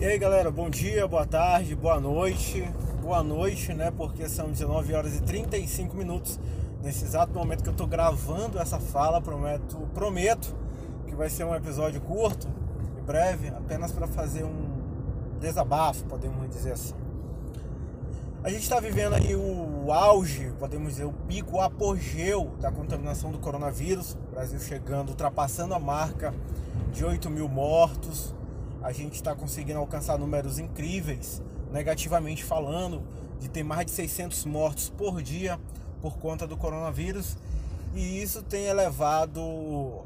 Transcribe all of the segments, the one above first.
E aí galera, bom dia, boa tarde, boa noite. Boa noite, né? Porque são 19 horas e 35 minutos. Nesse exato momento que eu tô gravando essa fala, prometo, prometo que vai ser um episódio curto e breve, apenas para fazer um desabafo, podemos dizer assim. A gente está vivendo aí o auge, podemos dizer, o pico, o apogeu da contaminação do coronavírus. O Brasil chegando, ultrapassando a marca de 8 mil mortos a gente está conseguindo alcançar números incríveis, negativamente falando, de ter mais de 600 mortos por dia por conta do coronavírus. E isso tem elevado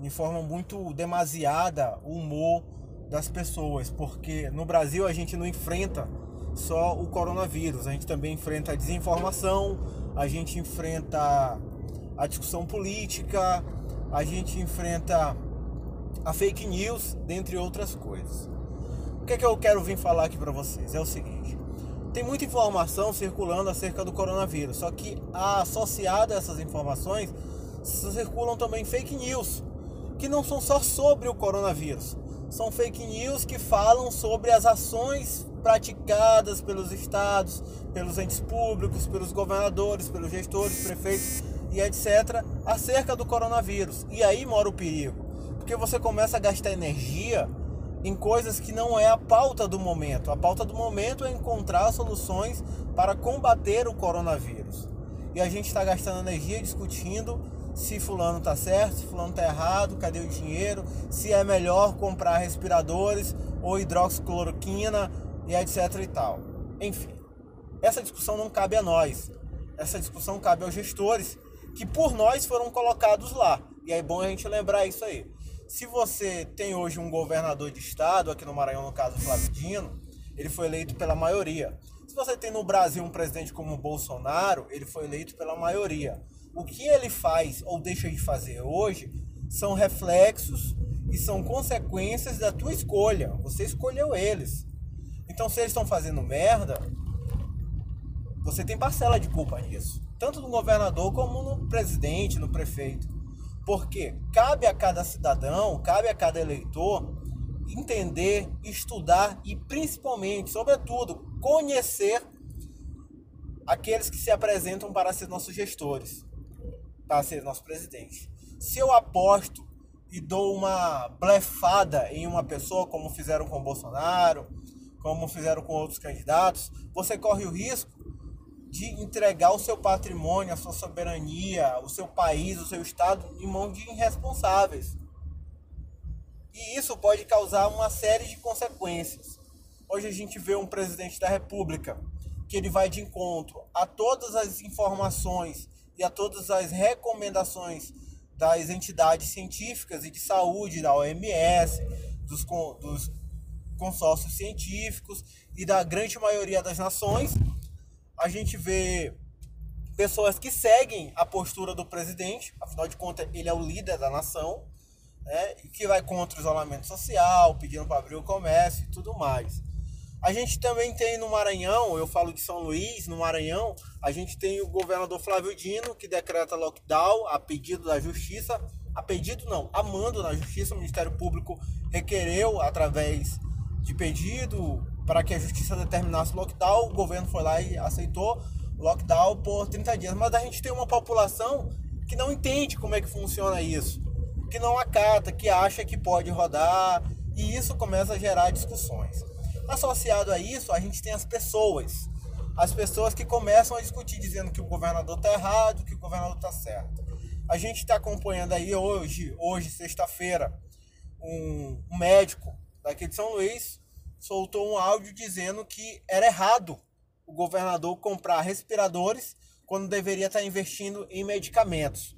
de forma muito demasiada o humor das pessoas, porque no Brasil a gente não enfrenta só o coronavírus, a gente também enfrenta a desinformação, a gente enfrenta a discussão política, a gente enfrenta a fake news, dentre outras coisas. O que é que eu quero vir falar aqui para vocês? É o seguinte: tem muita informação circulando acerca do coronavírus, só que associada a essas informações circulam também fake news, que não são só sobre o coronavírus, são fake news que falam sobre as ações praticadas pelos estados, pelos entes públicos, pelos governadores, pelos gestores, prefeitos e etc. acerca do coronavírus. E aí mora o perigo porque você começa a gastar energia em coisas que não é a pauta do momento. A pauta do momento é encontrar soluções para combater o coronavírus. E a gente está gastando energia discutindo se fulano está certo, se fulano está errado, cadê o dinheiro, se é melhor comprar respiradores ou hidroxicloroquina e etc e tal. Enfim, essa discussão não cabe a nós. Essa discussão cabe aos gestores que por nós foram colocados lá. E é bom a gente lembrar isso aí se você tem hoje um governador de estado, aqui no Maranhão, no caso Flávio Dino, ele foi eleito pela maioria. Se você tem no Brasil um presidente como Bolsonaro, ele foi eleito pela maioria. O que ele faz ou deixa de fazer hoje são reflexos e são consequências da tua escolha. Você escolheu eles. Então, se eles estão fazendo merda, você tem parcela de culpa nisso. Tanto no governador como no presidente, no prefeito. Porque cabe a cada cidadão, cabe a cada eleitor entender, estudar e principalmente, sobretudo, conhecer aqueles que se apresentam para ser nossos gestores, para ser nosso presidente. Se eu aposto e dou uma blefada em uma pessoa, como fizeram com Bolsonaro, como fizeram com outros candidatos, você corre o risco de entregar o seu patrimônio, a sua soberania, o seu país, o seu estado em mãos de irresponsáveis. E isso pode causar uma série de consequências. Hoje a gente vê um presidente da República que ele vai de encontro a todas as informações e a todas as recomendações das entidades científicas e de saúde, da OMS, dos, dos consórcios científicos e da grande maioria das nações a gente vê pessoas que seguem a postura do presidente, afinal de contas, ele é o líder da nação, né, e que vai contra o isolamento social, pedindo para abrir o comércio e tudo mais. A gente também tem no Maranhão, eu falo de São Luís, no Maranhão, a gente tem o governador Flávio Dino, que decreta lockdown a pedido da justiça, a pedido não, a mando na justiça, o Ministério Público requereu através de pedido para que a justiça determinasse lockdown, o governo foi lá e aceitou lockdown por 30 dias. Mas a gente tem uma população que não entende como é que funciona isso, que não acata, que acha que pode rodar, e isso começa a gerar discussões. Associado a isso, a gente tem as pessoas. As pessoas que começam a discutir dizendo que o governador está errado, que o governador está certo. A gente está acompanhando aí hoje, hoje sexta-feira, um médico daqui de São Luís, soltou um áudio dizendo que era errado o governador comprar respiradores quando deveria estar investindo em medicamentos.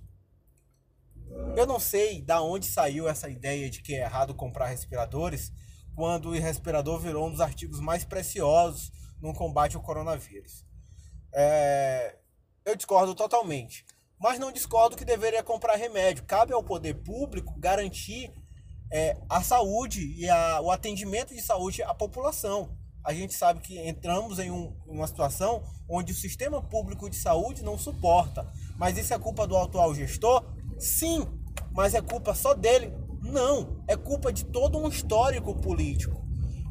Eu não sei da onde saiu essa ideia de que é errado comprar respiradores quando o respirador virou um dos artigos mais preciosos no combate ao coronavírus. É... Eu discordo totalmente. Mas não discordo que deveria comprar remédio. Cabe ao poder público garantir é, a saúde e a, o atendimento de saúde à população. A gente sabe que entramos em um, uma situação onde o sistema público de saúde não suporta. Mas isso é culpa do atual gestor? Sim, mas é culpa só dele? Não, é culpa de todo um histórico político.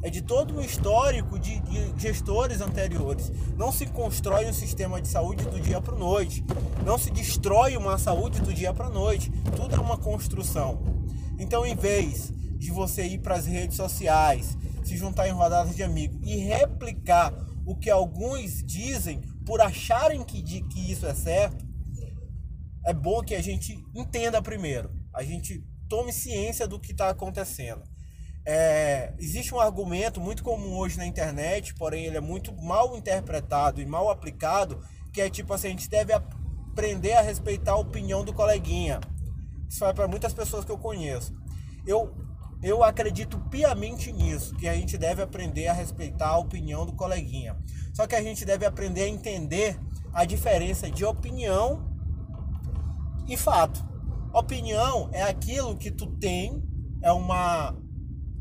é de todo um histórico de, de gestores anteriores. Não se constrói um sistema de saúde do dia para noite, não se destrói uma saúde do dia para noite. Tudo é uma construção. Então, em vez de você ir para as redes sociais, se juntar em rodadas de amigos e replicar o que alguns dizem por acharem que, de, que isso é certo, é bom que a gente entenda primeiro, a gente tome ciência do que está acontecendo. É, existe um argumento muito comum hoje na internet, porém ele é muito mal interpretado e mal aplicado, que é tipo assim, a gente deve aprender a respeitar a opinião do coleguinha. Isso vai para muitas pessoas que eu conheço. Eu, eu acredito piamente nisso, que a gente deve aprender a respeitar a opinião do coleguinha. Só que a gente deve aprender a entender a diferença de opinião e fato. Opinião é aquilo que tu tem, é uma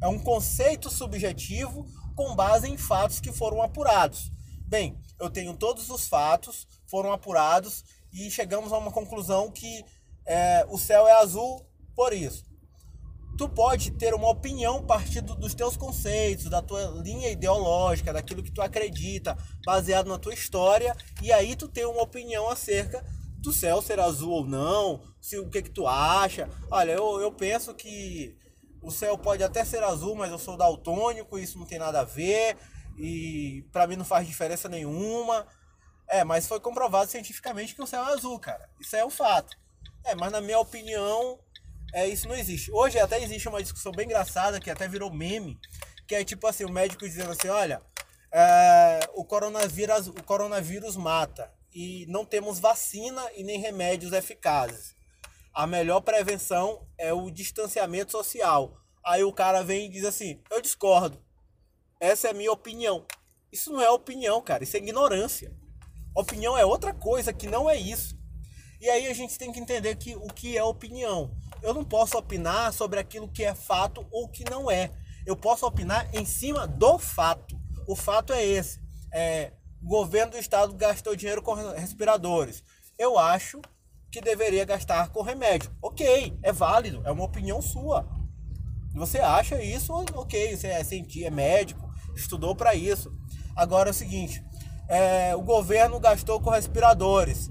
é um conceito subjetivo com base em fatos que foram apurados. Bem, eu tenho todos os fatos, foram apurados e chegamos a uma conclusão que é, o céu é azul por isso. Tu pode ter uma opinião partindo dos teus conceitos, da tua linha ideológica, daquilo que tu acredita, baseado na tua história, e aí tu tem uma opinião acerca do céu ser azul ou não, se o que que tu acha. Olha, eu, eu penso que o céu pode até ser azul, mas eu sou daltônico, isso não tem nada a ver e para mim não faz diferença nenhuma. É, mas foi comprovado cientificamente que o céu é azul, cara. Isso é um fato. É, mas na minha opinião, é, isso não existe. Hoje até existe uma discussão bem engraçada que até virou meme, que é tipo assim, o médico dizendo assim, olha, é, o, coronavírus, o coronavírus mata e não temos vacina e nem remédios eficazes a melhor prevenção é o distanciamento social. Aí o cara vem e diz assim: Eu discordo. Essa é a minha opinião. Isso não é opinião, cara. Isso é ignorância. Opinião é outra coisa que não é isso. E aí a gente tem que entender que o que é opinião. Eu não posso opinar sobre aquilo que é fato ou que não é. Eu posso opinar em cima do fato. O fato é esse. É, o governo do estado gastou dinheiro com respiradores. Eu acho que deveria gastar com remédio. Ok, é válido, é uma opinião sua. Você acha isso, ok, você é cientista, é médico, estudou para isso. Agora é o seguinte, é, o governo gastou com respiradores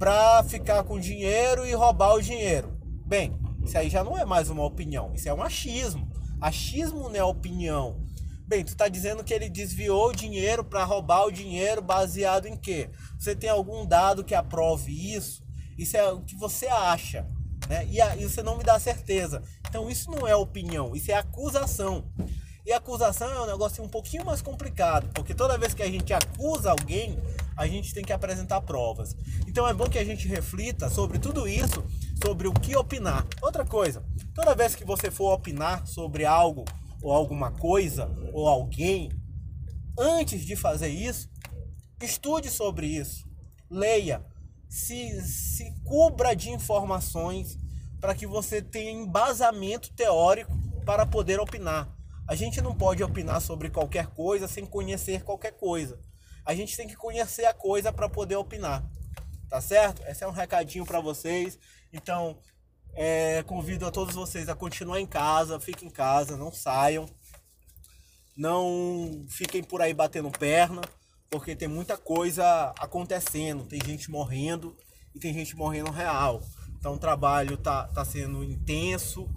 para ficar com dinheiro e roubar o dinheiro. Bem, isso aí já não é mais uma opinião, isso é um achismo. Achismo não é opinião. Bem, tu está dizendo que ele desviou o dinheiro para roubar o dinheiro baseado em quê? Você tem algum dado que aprove isso? Isso é o que você acha. Né? E, a, e você não me dá certeza. Então isso não é opinião, isso é acusação. E acusação é um negócio um pouquinho mais complicado, porque toda vez que a gente acusa alguém, a gente tem que apresentar provas. Então é bom que a gente reflita sobre tudo isso, sobre o que opinar. Outra coisa, toda vez que você for opinar sobre algo, ou alguma coisa, ou alguém, antes de fazer isso, estude sobre isso, leia, se, se cubra de informações para que você tenha embasamento teórico para poder opinar. A gente não pode opinar sobre qualquer coisa sem conhecer qualquer coisa. A gente tem que conhecer a coisa para poder opinar. Tá certo? Esse é um recadinho para vocês. Então, é, convido a todos vocês a continuar em casa, fiquem em casa, não saiam. Não fiquem por aí batendo perna porque tem muita coisa acontecendo, tem gente morrendo e tem gente morrendo real. Então o trabalho tá, tá sendo intenso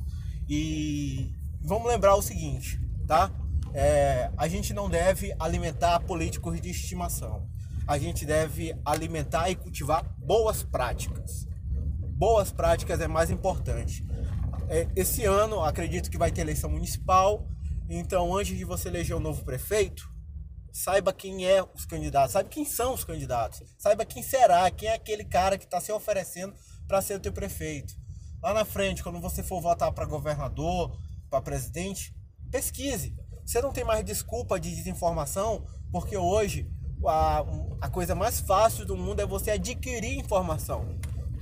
e vamos lembrar o seguinte, tá? É, a gente não deve alimentar políticos de estimação. A gente deve alimentar e cultivar boas práticas. Boas práticas é mais importante. É, esse ano, acredito que vai ter eleição municipal. Então, antes de você eleger um novo prefeito, saiba quem é os candidatos, saiba quem são os candidatos, saiba quem será, quem é aquele cara que está se oferecendo para ser o teu prefeito. Lá na frente, quando você for votar para governador, para presidente, pesquise. Você não tem mais desculpa de desinformação, porque hoje a, a coisa mais fácil do mundo é você adquirir informação.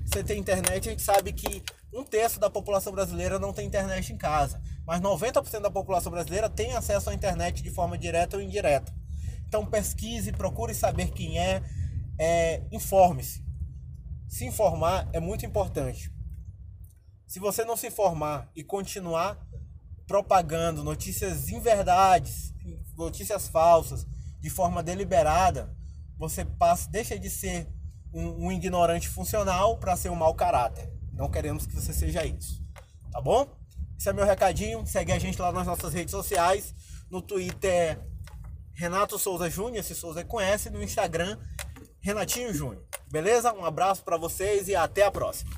Você tem internet, a gente sabe que um terço da população brasileira não tem internet em casa, mas 90% da população brasileira tem acesso à internet de forma direta ou indireta. Então pesquise, procure saber quem é, é informe-se. Se informar é muito importante. Se você não se informar e continuar propagando notícias inverdades, notícias falsas, de forma deliberada, você passa, deixa de ser um, um ignorante funcional para ser um mau caráter. Não queremos que você seja isso. Tá bom? Esse é meu recadinho. Segue a gente lá nas nossas redes sociais. No Twitter, Renato Souza Júnior, se Souza conhece. No Instagram, Renatinho Júnior. Beleza? Um abraço para vocês e até a próxima.